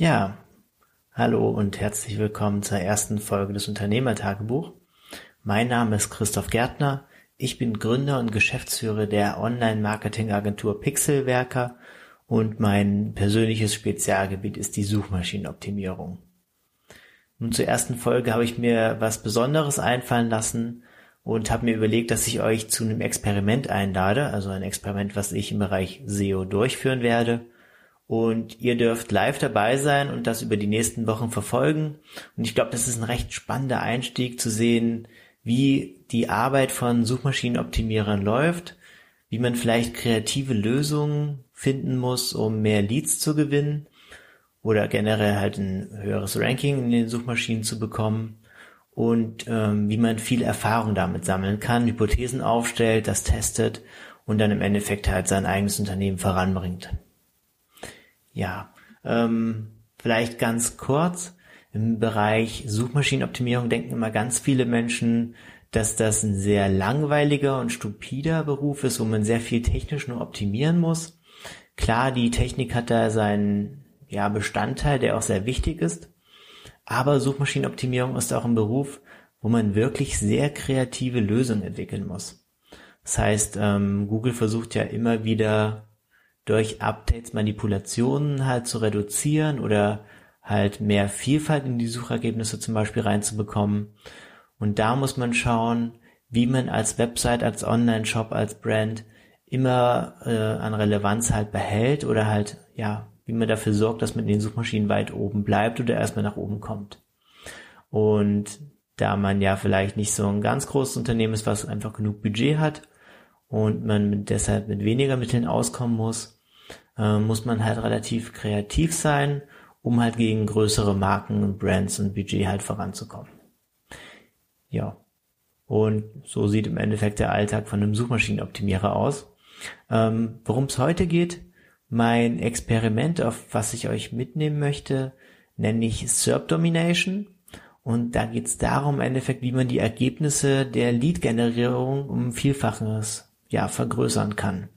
Ja, hallo und herzlich willkommen zur ersten Folge des Unternehmertagebuch. Mein Name ist Christoph Gärtner. Ich bin Gründer und Geschäftsführer der Online-Marketing-Agentur Pixelwerker und mein persönliches Spezialgebiet ist die Suchmaschinenoptimierung. Nun zur ersten Folge habe ich mir was Besonderes einfallen lassen und habe mir überlegt, dass ich euch zu einem Experiment einlade, also ein Experiment, was ich im Bereich SEO durchführen werde – und ihr dürft live dabei sein und das über die nächsten Wochen verfolgen. Und ich glaube, das ist ein recht spannender Einstieg zu sehen, wie die Arbeit von Suchmaschinenoptimierern läuft, wie man vielleicht kreative Lösungen finden muss, um mehr Leads zu gewinnen oder generell halt ein höheres Ranking in den Suchmaschinen zu bekommen und ähm, wie man viel Erfahrung damit sammeln kann, Hypothesen aufstellt, das testet und dann im Endeffekt halt sein eigenes Unternehmen voranbringt. Ja, ähm, vielleicht ganz kurz. Im Bereich Suchmaschinenoptimierung denken immer ganz viele Menschen, dass das ein sehr langweiliger und stupider Beruf ist, wo man sehr viel technisch nur optimieren muss. Klar, die Technik hat da seinen ja, Bestandteil, der auch sehr wichtig ist. Aber Suchmaschinenoptimierung ist auch ein Beruf, wo man wirklich sehr kreative Lösungen entwickeln muss. Das heißt, ähm, Google versucht ja immer wieder durch Updates Manipulationen halt zu reduzieren oder halt mehr Vielfalt in die Suchergebnisse zum Beispiel reinzubekommen. Und da muss man schauen, wie man als Website, als Online-Shop, als Brand immer äh, an Relevanz halt behält oder halt, ja, wie man dafür sorgt, dass man in den Suchmaschinen weit oben bleibt oder erstmal nach oben kommt. Und da man ja vielleicht nicht so ein ganz großes Unternehmen ist, was einfach genug Budget hat und man deshalb mit weniger Mitteln auskommen muss, äh, muss man halt relativ kreativ sein, um halt gegen größere Marken und Brands und Budget halt voranzukommen. Ja. Und so sieht im Endeffekt der Alltag von einem Suchmaschinenoptimierer aus. Ähm, Worum es heute geht, mein Experiment, auf was ich euch mitnehmen möchte, nenne ich SERP Domination. Und da geht es darum, im Endeffekt, wie man die Ergebnisse der Lead-Generierung um Vielfaches ja, vergrößern kann.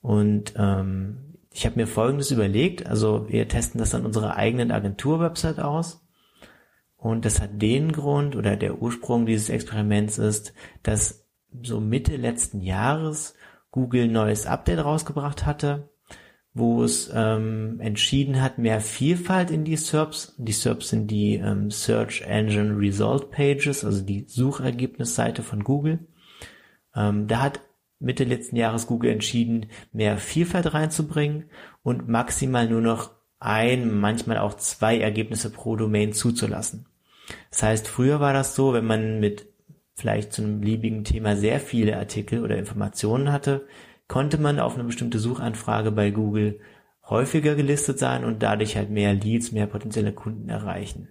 Und ähm, ich habe mir Folgendes überlegt, also wir testen das an unserer eigenen Agentur-Website aus. Und das hat den Grund oder der Ursprung dieses Experiments ist, dass so Mitte letzten Jahres Google ein neues Update rausgebracht hatte, wo es ähm, entschieden hat, mehr Vielfalt in die SERPs, die SERPs sind die ähm, Search Engine Result Pages, also die Suchergebnisseite von Google. Ähm, da hat Mitte letzten Jahres Google entschieden, mehr Vielfalt reinzubringen und maximal nur noch ein, manchmal auch zwei Ergebnisse pro Domain zuzulassen. Das heißt, früher war das so, wenn man mit vielleicht zu einem beliebigen Thema sehr viele Artikel oder Informationen hatte, konnte man auf eine bestimmte Suchanfrage bei Google häufiger gelistet sein und dadurch halt mehr Leads, mehr potenzielle Kunden erreichen.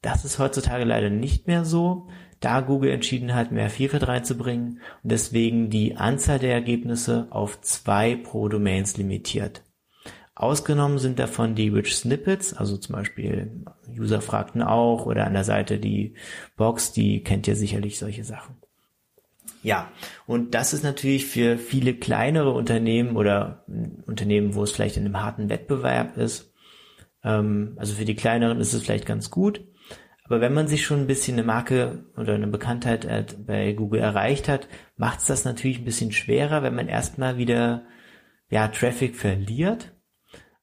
Das ist heutzutage leider nicht mehr so, da Google entschieden hat, mehr Vielfalt reinzubringen und deswegen die Anzahl der Ergebnisse auf zwei pro Domains limitiert. Ausgenommen sind davon die Rich Snippets, also zum Beispiel User fragten auch oder an der Seite die Box, die kennt ihr sicherlich solche Sachen. Ja, und das ist natürlich für viele kleinere Unternehmen oder Unternehmen, wo es vielleicht in einem harten Wettbewerb ist, ähm, also für die kleineren ist es vielleicht ganz gut, aber wenn man sich schon ein bisschen eine Marke oder eine Bekanntheit äh, bei Google erreicht hat, macht es das natürlich ein bisschen schwerer, wenn man erstmal wieder ja, Traffic verliert.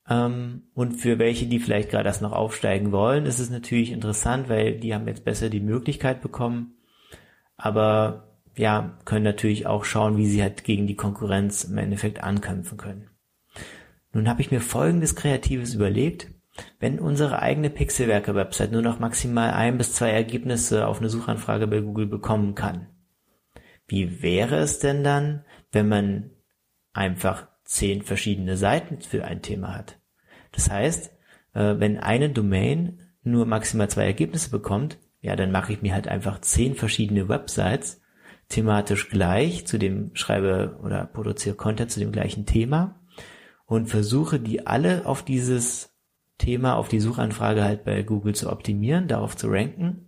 Ähm, und für welche, die vielleicht gerade das noch aufsteigen wollen, ist es natürlich interessant, weil die haben jetzt besser die Möglichkeit bekommen. Aber ja, können natürlich auch schauen, wie sie halt gegen die Konkurrenz im Endeffekt ankämpfen können. Nun habe ich mir folgendes Kreatives überlegt. Wenn unsere eigene Pixelwerke-Website nur noch maximal ein bis zwei Ergebnisse auf eine Suchanfrage bei Google bekommen kann, wie wäre es denn dann, wenn man einfach zehn verschiedene Seiten für ein Thema hat? Das heißt, äh, wenn eine Domain nur maximal zwei Ergebnisse bekommt, ja, dann mache ich mir halt einfach zehn verschiedene Websites thematisch gleich zu dem schreibe oder produziere Content zu dem gleichen Thema und versuche die alle auf dieses Thema auf die Suchanfrage halt bei Google zu optimieren, darauf zu ranken.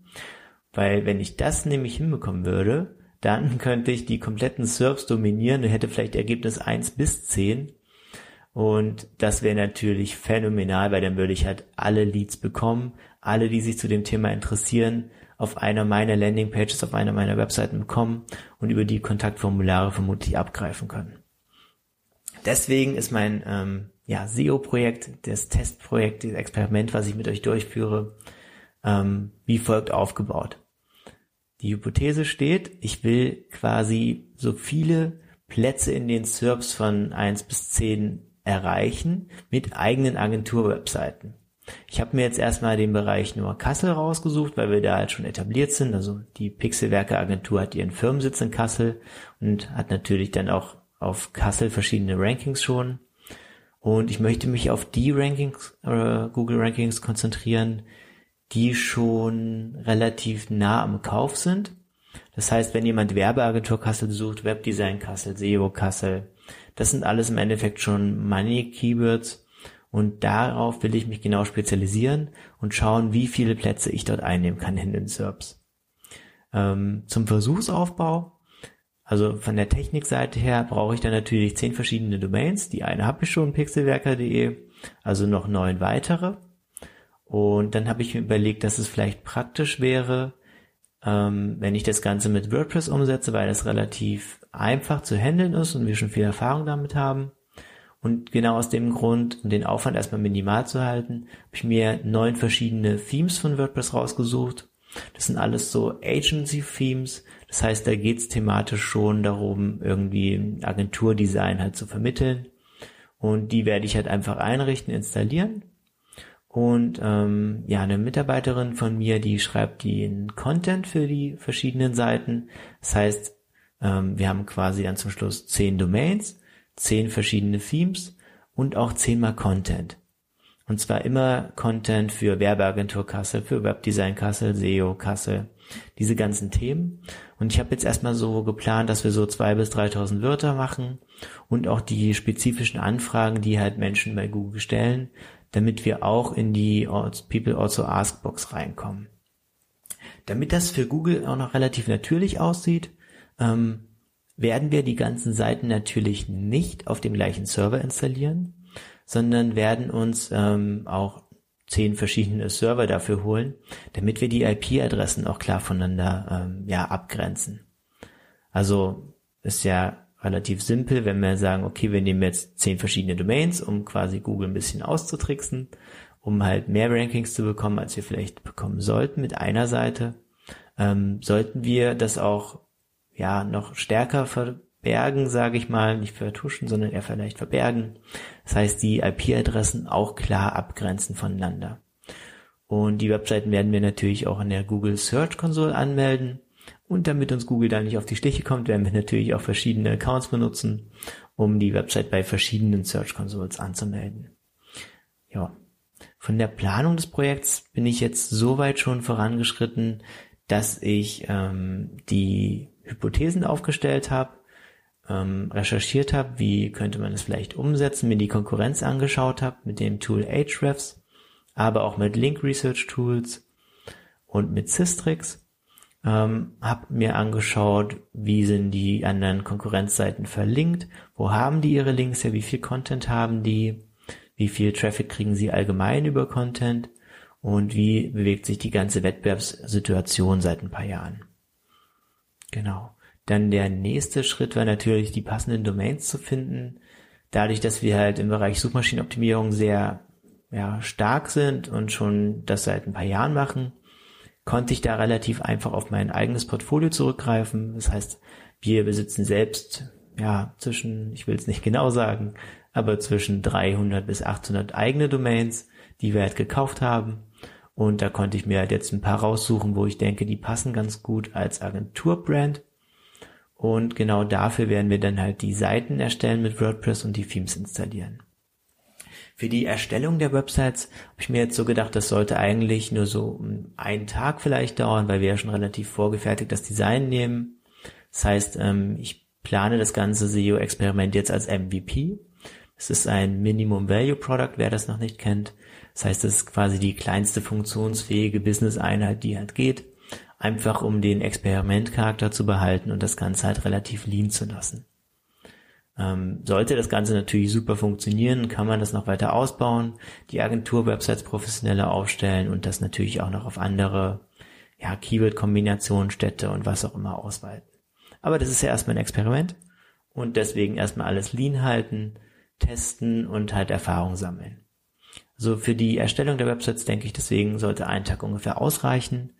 Weil wenn ich das nämlich hinbekommen würde, dann könnte ich die kompletten SERPs dominieren und hätte vielleicht Ergebnis 1 bis 10 Und das wäre natürlich phänomenal, weil dann würde ich halt alle Leads bekommen, alle, die sich zu dem Thema interessieren, auf einer meiner Landingpages, auf einer meiner Webseiten bekommen und über die Kontaktformulare vermutlich abgreifen können. Deswegen ist mein ähm, ja, SEO-Projekt, das Testprojekt, das Experiment, was ich mit euch durchführe, ähm, wie folgt aufgebaut. Die Hypothese steht, ich will quasi so viele Plätze in den SERPs von eins bis zehn erreichen mit eigenen Agentur-Webseiten. Ich habe mir jetzt erstmal den Bereich nur Kassel rausgesucht, weil wir da halt schon etabliert sind. Also die Pixelwerke Agentur hat ihren Firmensitz in Kassel und hat natürlich dann auch auf Kassel verschiedene Rankings schon. Und ich möchte mich auf die Rankings, äh, Google Rankings konzentrieren, die schon relativ nah am Kauf sind. Das heißt, wenn jemand Werbeagentur Kassel sucht, Webdesign Kassel, SEO Kassel, das sind alles im Endeffekt schon Money Keywords und darauf will ich mich genau spezialisieren und schauen, wie viele Plätze ich dort einnehmen kann in den SERPs. Ähm, zum Versuchsaufbau, also von der Technikseite her, brauche ich dann natürlich zehn verschiedene Domains. Die eine habe ich schon, pixelwerker.de, also noch neun weitere. Und dann habe ich mir überlegt, dass es vielleicht praktisch wäre, ähm, wenn ich das Ganze mit WordPress umsetze, weil das relativ einfach zu handeln ist und wir schon viel Erfahrung damit haben. Und genau aus dem Grund, um den Aufwand erstmal minimal zu halten, habe ich mir neun verschiedene Themes von WordPress rausgesucht. Das sind alles so Agency-Themes. Das heißt, da geht es thematisch schon darum, irgendwie Agenturdesign halt zu vermitteln. Und die werde ich halt einfach einrichten, installieren und ähm, ja, eine Mitarbeiterin von mir, die schreibt den Content für die verschiedenen Seiten. Das heißt, ähm, wir haben quasi dann zum Schluss zehn Domains, zehn verschiedene Themes und auch zehnmal Content. Und zwar immer Content für Werbeagentur Kassel, für Webdesign Kassel, SEO Kassel, diese ganzen Themen. Und ich habe jetzt erstmal so geplant, dass wir so zwei bis 3.000 Wörter machen und auch die spezifischen Anfragen, die halt Menschen bei Google stellen, damit wir auch in die People Also Ask Box reinkommen. Damit das für Google auch noch relativ natürlich aussieht, ähm, werden wir die ganzen Seiten natürlich nicht auf dem gleichen Server installieren, sondern werden uns ähm, auch zehn verschiedene Server dafür holen, damit wir die IP-Adressen auch klar voneinander ähm, ja abgrenzen. Also ist ja relativ simpel, wenn wir sagen, okay, wir nehmen jetzt zehn verschiedene Domains, um quasi Google ein bisschen auszutricksen, um halt mehr Rankings zu bekommen, als wir vielleicht bekommen sollten mit einer Seite, ähm, sollten wir das auch ja noch stärker verbergen, sage ich mal, nicht vertuschen, sondern eher vielleicht verbergen. Das heißt, die IP-Adressen auch klar abgrenzen voneinander. Und die Webseiten werden wir natürlich auch in der Google Search Console anmelden. Und damit uns Google da nicht auf die Stiche kommt, werden wir natürlich auch verschiedene Accounts benutzen, um die Website bei verschiedenen Search Consoles anzumelden. Ja. Von der Planung des Projekts bin ich jetzt so weit schon vorangeschritten, dass ich ähm, die Hypothesen aufgestellt habe, ähm, recherchiert habe, wie könnte man es vielleicht umsetzen, mir die Konkurrenz angeschaut habe mit dem Tool Ahrefs, aber auch mit Link Research Tools und mit Systrix ähm, habe mir angeschaut, wie sind die anderen Konkurrenzseiten verlinkt, wo haben die ihre Links her, wie viel Content haben die, wie viel Traffic kriegen sie allgemein über Content und wie bewegt sich die ganze Wettbewerbssituation seit ein paar Jahren. Genau. Dann der nächste Schritt war natürlich, die passenden Domains zu finden. Dadurch, dass wir halt im Bereich Suchmaschinenoptimierung sehr ja, stark sind und schon das seit ein paar Jahren machen, konnte ich da relativ einfach auf mein eigenes Portfolio zurückgreifen. Das heißt, wir besitzen selbst, ja, zwischen, ich will es nicht genau sagen, aber zwischen 300 bis 800 eigene Domains, die wir halt gekauft haben. Und da konnte ich mir halt jetzt ein paar raussuchen, wo ich denke, die passen ganz gut als Agenturbrand. Und genau dafür werden wir dann halt die Seiten erstellen mit WordPress und die Themes installieren. Für die Erstellung der Websites habe ich mir jetzt so gedacht, das sollte eigentlich nur so einen Tag vielleicht dauern, weil wir ja schon relativ vorgefertigt das Design nehmen. Das heißt, ähm, ich plane das ganze SEO-Experiment jetzt als MVP. Es ist ein Minimum Value Product, wer das noch nicht kennt. Das heißt, es ist quasi die kleinste funktionsfähige Business-Einheit, die halt geht. Einfach um den Experimentcharakter zu behalten und das Ganze halt relativ lean zu lassen. Ähm, sollte das Ganze natürlich super funktionieren, kann man das noch weiter ausbauen, die Agentur-Websites professioneller aufstellen und das natürlich auch noch auf andere ja, Keyword-Kombinationen, Städte und was auch immer ausweiten. Aber das ist ja erstmal ein Experiment und deswegen erstmal alles lean halten, testen und halt Erfahrung sammeln. Also für die Erstellung der Websites denke ich, deswegen sollte ein Tag ungefähr ausreichen.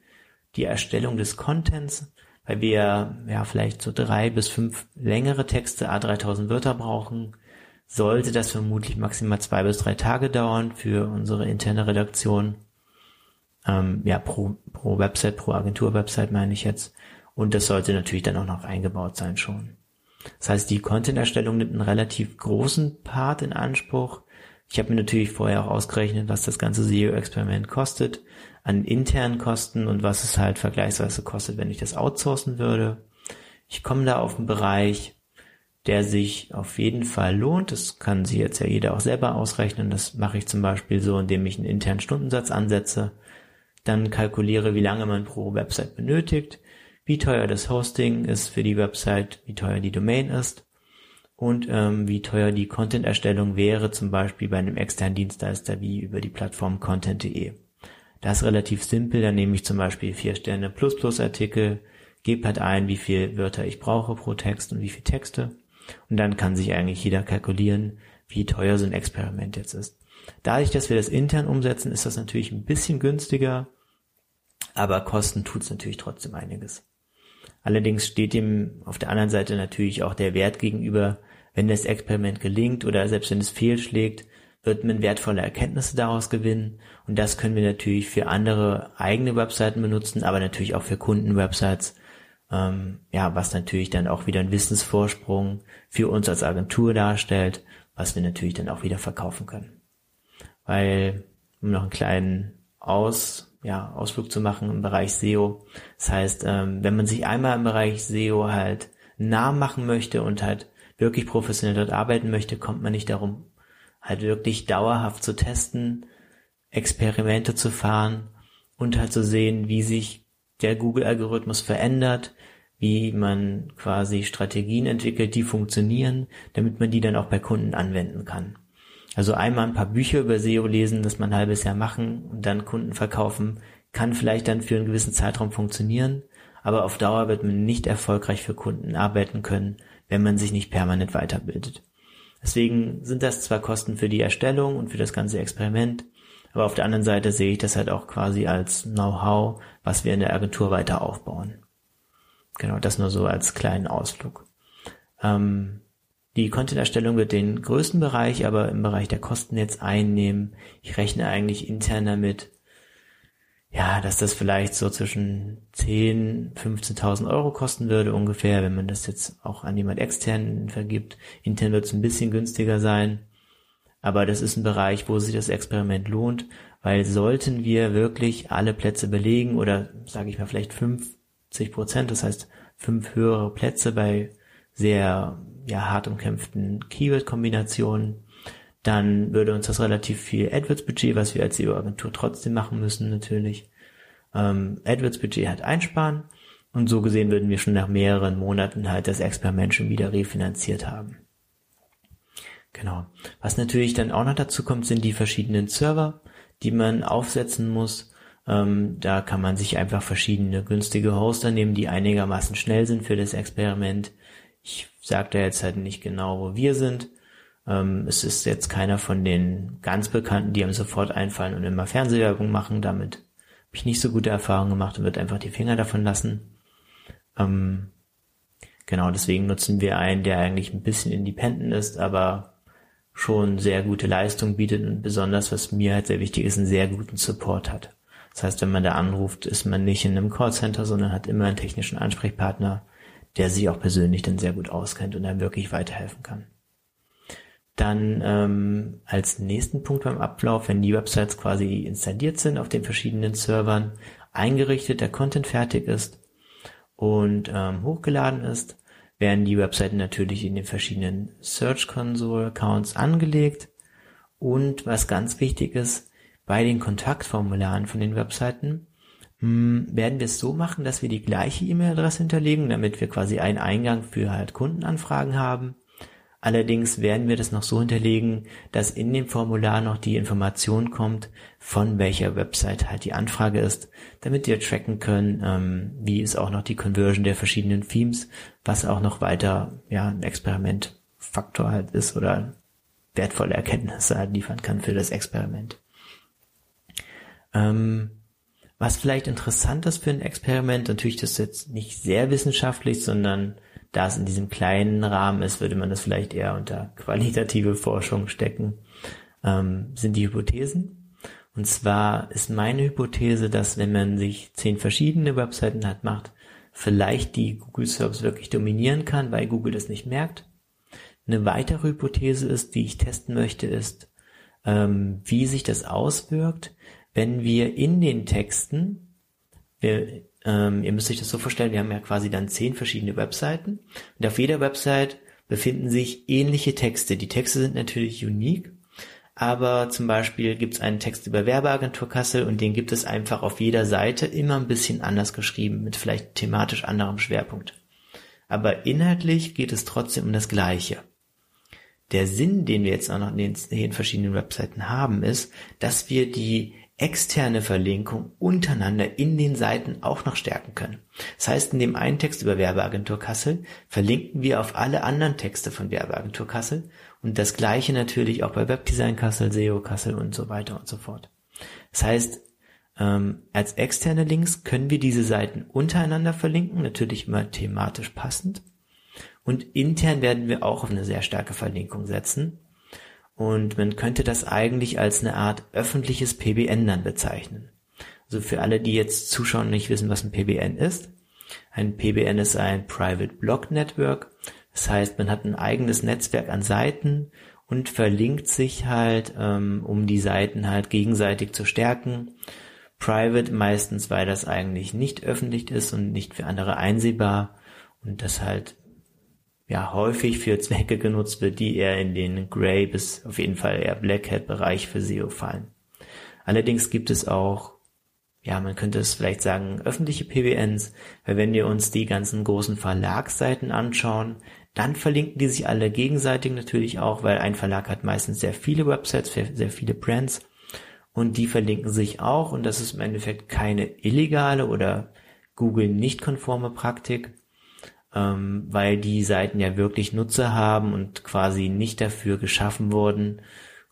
Die Erstellung des Contents, weil wir ja vielleicht so drei bis fünf längere Texte, a 3000 Wörter brauchen, sollte das vermutlich maximal zwei bis drei Tage dauern für unsere interne Redaktion. Ähm, ja, pro, pro Website, pro Agentur-Website meine ich jetzt. Und das sollte natürlich dann auch noch eingebaut sein schon. Das heißt, die Content-Erstellung nimmt einen relativ großen Part in Anspruch. Ich habe mir natürlich vorher auch ausgerechnet, was das ganze SEO-Experiment kostet, an internen Kosten und was es halt vergleichsweise kostet, wenn ich das outsourcen würde. Ich komme da auf einen Bereich, der sich auf jeden Fall lohnt. Das kann sich jetzt ja jeder auch selber ausrechnen. Das mache ich zum Beispiel so, indem ich einen internen Stundensatz ansetze, dann kalkuliere, wie lange man pro Website benötigt, wie teuer das Hosting ist für die Website, wie teuer die Domain ist und ähm, wie teuer die Content-Erstellung wäre, zum Beispiel bei einem externen Dienstleister wie über die Plattform content.de. Das ist relativ simpel, da nehme ich zum Beispiel vier Sterne plus plus Artikel, gebe halt ein, wie viel Wörter ich brauche pro Text und wie viel Texte und dann kann sich eigentlich jeder kalkulieren, wie teuer so ein Experiment jetzt ist. Dadurch, dass wir das intern umsetzen, ist das natürlich ein bisschen günstiger, aber kosten tut's natürlich trotzdem einiges. Allerdings steht dem auf der anderen Seite natürlich auch der Wert gegenüber, wenn das Experiment gelingt oder selbst wenn es fehlschlägt, wird man wertvolle Erkenntnisse daraus gewinnen und das können wir natürlich für andere eigene Webseiten benutzen, aber natürlich auch für Kundenwebsites, ähm, ja, was natürlich dann auch wieder einen Wissensvorsprung für uns als Agentur darstellt, was wir natürlich dann auch wieder verkaufen können. Weil, um noch einen kleinen Aus, ja, Ausflug zu machen im Bereich SEO, das heißt, ähm, wenn man sich einmal im Bereich SEO halt nah machen möchte und halt wirklich professionell dort arbeiten möchte, kommt man nicht darum, halt wirklich dauerhaft zu testen, Experimente zu fahren und halt zu sehen, wie sich der Google-Algorithmus verändert, wie man quasi Strategien entwickelt, die funktionieren, damit man die dann auch bei Kunden anwenden kann. Also einmal ein paar Bücher über SEO lesen, das man ein halbes Jahr machen und dann Kunden verkaufen, kann vielleicht dann für einen gewissen Zeitraum funktionieren, aber auf Dauer wird man nicht erfolgreich für Kunden arbeiten können, wenn man sich nicht permanent weiterbildet. Deswegen sind das zwar Kosten für die Erstellung und für das ganze Experiment, aber auf der anderen Seite sehe ich das halt auch quasi als Know-how, was wir in der Agentur weiter aufbauen. Genau, das nur so als kleinen Ausflug. Ähm, die Content-Erstellung wird den größten Bereich, aber im Bereich der Kosten jetzt einnehmen. Ich rechne eigentlich intern damit, ja, dass das vielleicht so zwischen 10, 15.000 Euro kosten würde ungefähr, wenn man das jetzt auch an jemand externen vergibt. Intern wird es ein bisschen günstiger sein. Aber das ist ein Bereich, wo sich das Experiment lohnt, weil sollten wir wirklich alle Plätze belegen oder sage ich mal vielleicht 50 Prozent, das heißt fünf höhere Plätze bei sehr ja, hart umkämpften Keyword-Kombinationen, dann würde uns das relativ viel AdWords-Budget, was wir als SEO-Agentur trotzdem machen müssen, natürlich, ähm, AdWords-Budget halt einsparen. Und so gesehen würden wir schon nach mehreren Monaten halt das Experiment schon wieder refinanziert haben. Genau. Was natürlich dann auch noch dazu kommt, sind die verschiedenen Server, die man aufsetzen muss. Ähm, da kann man sich einfach verschiedene günstige Hoster nehmen, die einigermaßen schnell sind für das Experiment. Ich sage da jetzt halt nicht genau, wo wir sind. Ähm, es ist jetzt keiner von den ganz Bekannten, die einem sofort einfallen und immer Fernsehwerbung machen. Damit habe ich nicht so gute Erfahrungen gemacht und würde einfach die Finger davon lassen. Ähm, genau, deswegen nutzen wir einen, der eigentlich ein bisschen independent ist, aber schon sehr gute Leistung bietet und besonders, was mir halt sehr wichtig ist, einen sehr guten Support hat. Das heißt, wenn man da anruft, ist man nicht in einem Callcenter, sondern hat immer einen technischen Ansprechpartner, der sich auch persönlich dann sehr gut auskennt und einem wirklich weiterhelfen kann. Dann ähm, als nächsten Punkt beim Ablauf, wenn die Websites quasi installiert sind auf den verschiedenen Servern, eingerichtet, der Content fertig ist und ähm, hochgeladen ist, werden die Webseiten natürlich in den verschiedenen Search Console Accounts angelegt. Und was ganz wichtig ist, bei den Kontaktformularen von den Webseiten mh, hm, werden wir es so machen, dass wir die gleiche E-Mail-Adresse hinterlegen, damit wir quasi einen Eingang für halt Kundenanfragen haben Allerdings werden wir das noch so hinterlegen, dass in dem Formular noch die Information kommt, von welcher Website halt die Anfrage ist, damit wir tracken können, ähm, wie ist auch noch die Conversion der verschiedenen Themes, was auch noch weiter ja ein Experimentfaktor halt ist oder wertvolle Erkenntnisse halt liefern kann für das Experiment. Ähm, was vielleicht interessant ist für ein Experiment, natürlich das ist jetzt nicht sehr wissenschaftlich, sondern da es in diesem kleinen Rahmen ist, würde man das vielleicht eher unter qualitative Forschung stecken, ähm, sind die Hypothesen. Und zwar ist meine Hypothese, dass wenn man sich zehn verschiedene Webseiten hat, macht, vielleicht die Google Search wirklich dominieren kann, weil Google das nicht merkt. Eine weitere Hypothese ist, die ich testen möchte, ist, ähm, wie sich das auswirkt, wenn wir in den Texten, wir ähm, ihr müsst euch das so vorstellen, wir haben ja quasi dann zehn verschiedene Webseiten und auf jeder Website befinden sich ähnliche Texte. Die Texte sind natürlich unique, aber zum Beispiel gibt es einen Text über Werbeagentur Kassel und den gibt es einfach auf jeder Seite immer ein bisschen anders geschrieben, mit vielleicht thematisch anderem Schwerpunkt. Aber inhaltlich geht es trotzdem um das Gleiche. Der Sinn, den wir jetzt auch noch in den, in den verschiedenen Webseiten haben, ist, dass wir die externe Verlinkung untereinander in den Seiten auch noch stärken können. Das heißt, in dem einen Text über Werbeagentur Kassel verlinken wir auf alle anderen Texte von Werbeagentur Kassel und das gleiche natürlich auch bei Webdesign Kassel, SEO Kassel und so weiter und so fort. Das heißt, ähm, als externe Links können wir diese Seiten untereinander verlinken, natürlich immer thematisch passend. Und intern werden wir auch auf eine sehr starke Verlinkung setzen. Und man könnte das eigentlich als eine Art öffentliches PBN dann bezeichnen. Also für alle, die jetzt zuschauen und nicht wissen, was ein PBN ist. Ein PBN ist ein Private Block Network. Das heißt, man hat ein eigenes Netzwerk an Seiten und verlinkt sich halt, ähm, um die Seiten halt gegenseitig zu stärken. Private meistens, weil das eigentlich nicht öffentlich ist und nicht für andere einsehbar und das halt ja häufig für Zwecke genutzt wird, die eher in den Gray bis auf jeden Fall eher Black Hat Bereich für SEO fallen. Allerdings gibt es auch, ja, man könnte es vielleicht sagen, öffentliche PBNs, weil wenn wir uns die ganzen großen Verlagsseiten anschauen, dann verlinken die sich alle gegenseitig natürlich auch, weil ein Verlag hat meistens sehr viele Websites, sehr viele Brands. Und die verlinken sich auch. Und das ist im Endeffekt keine illegale oder Google nicht konforme Praktik, ähm, weil die Seiten ja wirklich Nutzer haben und quasi nicht dafür geschaffen wurden,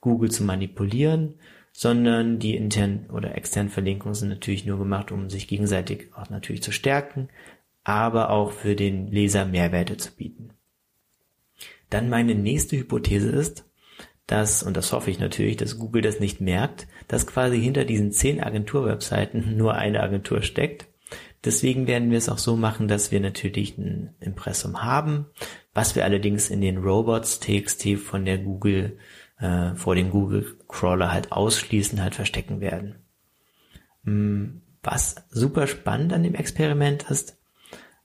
Google zu manipulieren, sondern die internen oder externen Verlinkungen sind natürlich nur gemacht, um sich gegenseitig auch natürlich zu stärken, aber auch für den Leser Mehrwerte zu bieten. Dann meine nächste Hypothese ist, dass, und das hoffe ich natürlich, dass Google das nicht merkt, dass quasi hinter diesen zehn Agentur-Webseiten nur eine Agentur steckt Deswegen werden wir es auch so machen, dass wir natürlich ein Impressum haben, was wir allerdings in den Robots TXT von der Google, äh, vor dem Google Crawler halt ausschließen, halt verstecken werden. Hm, was super spannend an dem Experiment ist,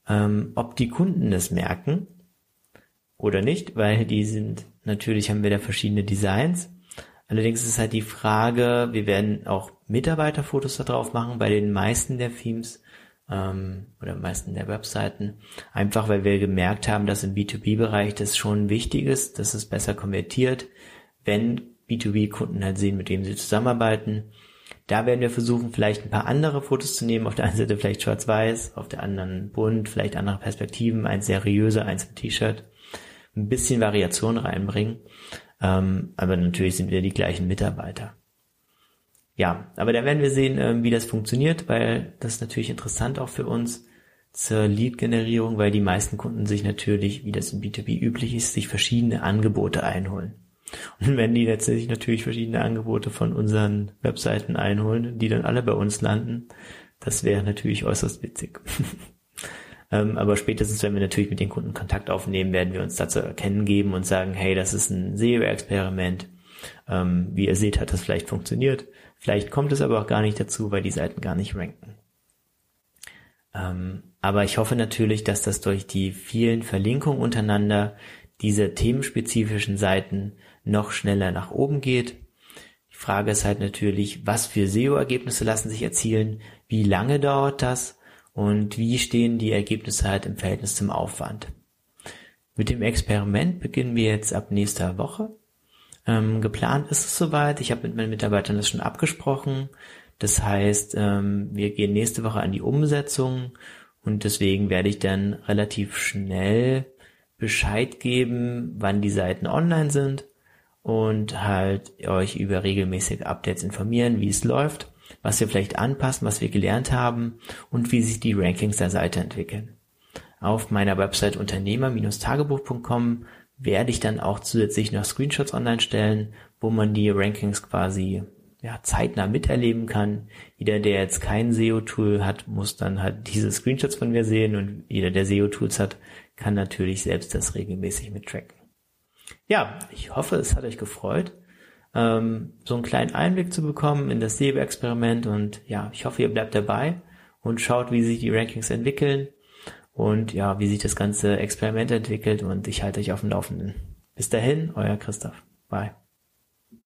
ähm, ob die Kunden es merken oder nicht, weil die sind, natürlich haben wir da verschiedene Designs. Allerdings ist halt die Frage, wir werden auch Mitarbeiterfotos da drauf machen. Bei den meisten der Themes ähm, oder meisten der Webseiten, einfach weil wir gemerkt haben, dass im B2B-Bereich das schon wichtig ist, dass es besser konvertiert, wenn B2B-Kunden halt sehen, mit wem sie zusammenarbeiten. Da werden wir versuchen, vielleicht ein paar andere Fotos zu nehmen. Auf der einen Seite vielleicht schwarz-weiß, auf der anderen bunt, vielleicht andere Perspektiven, eins seriöser, eins mit T-Shirt. Ein bisschen Variation reinbringen. Ähm, aber natürlich sind wir die gleichen Mitarbeiter. Ja, aber da werden wir sehen, ähm, wie das funktioniert, weil das ist natürlich interessant auch für uns zur Lead-Generierung, weil die meisten Kunden sich natürlich, wie das im B2B üblich ist, sich verschiedene Angebote einholen. Und wenn die letztendlich natürlich verschiedene Angebote von unseren Webseiten einholen, die dann alle bei uns landen, das wäre natürlich äußerst witzig. Ähm, aber spätestens, wenn wir natürlich mit den Kunden Kontakt aufnehmen, werden wir uns dazu erkennen geben und sagen, hey, das ist ein SEO-Experiment. Ähm, wie ihr seht, hat das vielleicht funktioniert. Vielleicht kommt es aber auch gar nicht dazu, weil die Seiten gar nicht ranken. Ähm, aber ich hoffe natürlich, dass das durch die vielen Verlinkungen untereinander dieser themenspezifischen Seiten noch schneller nach oben geht. Die Frage ist halt natürlich, was für SEO-Ergebnisse lassen sich erzielen, wie lange dauert das und wie stehen die Ergebnisse halt im Verhältnis zum Aufwand. Mit dem Experiment beginnen wir jetzt ab nächster Woche. Ähm, geplant ist es soweit. Ich habe mit meinen Mitarbeitern das schon abgesprochen. Das heißt, ähm, wir gehen nächste Woche an die Umsetzung und deswegen werde ich dann relativ schnell Bescheid geben, wann die Seiten online sind und halt euch über regelmäßige Updates informieren, wie es läuft, was wir vielleicht anpassen, was wir gelernt haben und wie sich die Rankings der Seite entwickeln. Auf meiner Website unternehmer-tagebuch.com werde ich dann auch zusätzlich noch Screenshots online stellen, wo man die Rankings quasi ja, zeitnah miterleben kann. Jeder, der jetzt kein SEO-Tool hat, muss dann halt diese Screenshots von mir sehen und jeder, der SEO-Tools hat, kann natürlich selbst das regelmäßig mittracken. Ja, ich hoffe, es hat euch gefreut, ähm, so einen kleinen Einblick zu bekommen in das SEO-Experiment und ja, ich hoffe, ihr bleibt dabei und schaut, wie sich die Rankings entwickeln und ja, wie sich das ganze Experiment entwickelt und ich halte euch auf dem Laufenden. Bis dahin, euer Christoph. Bye.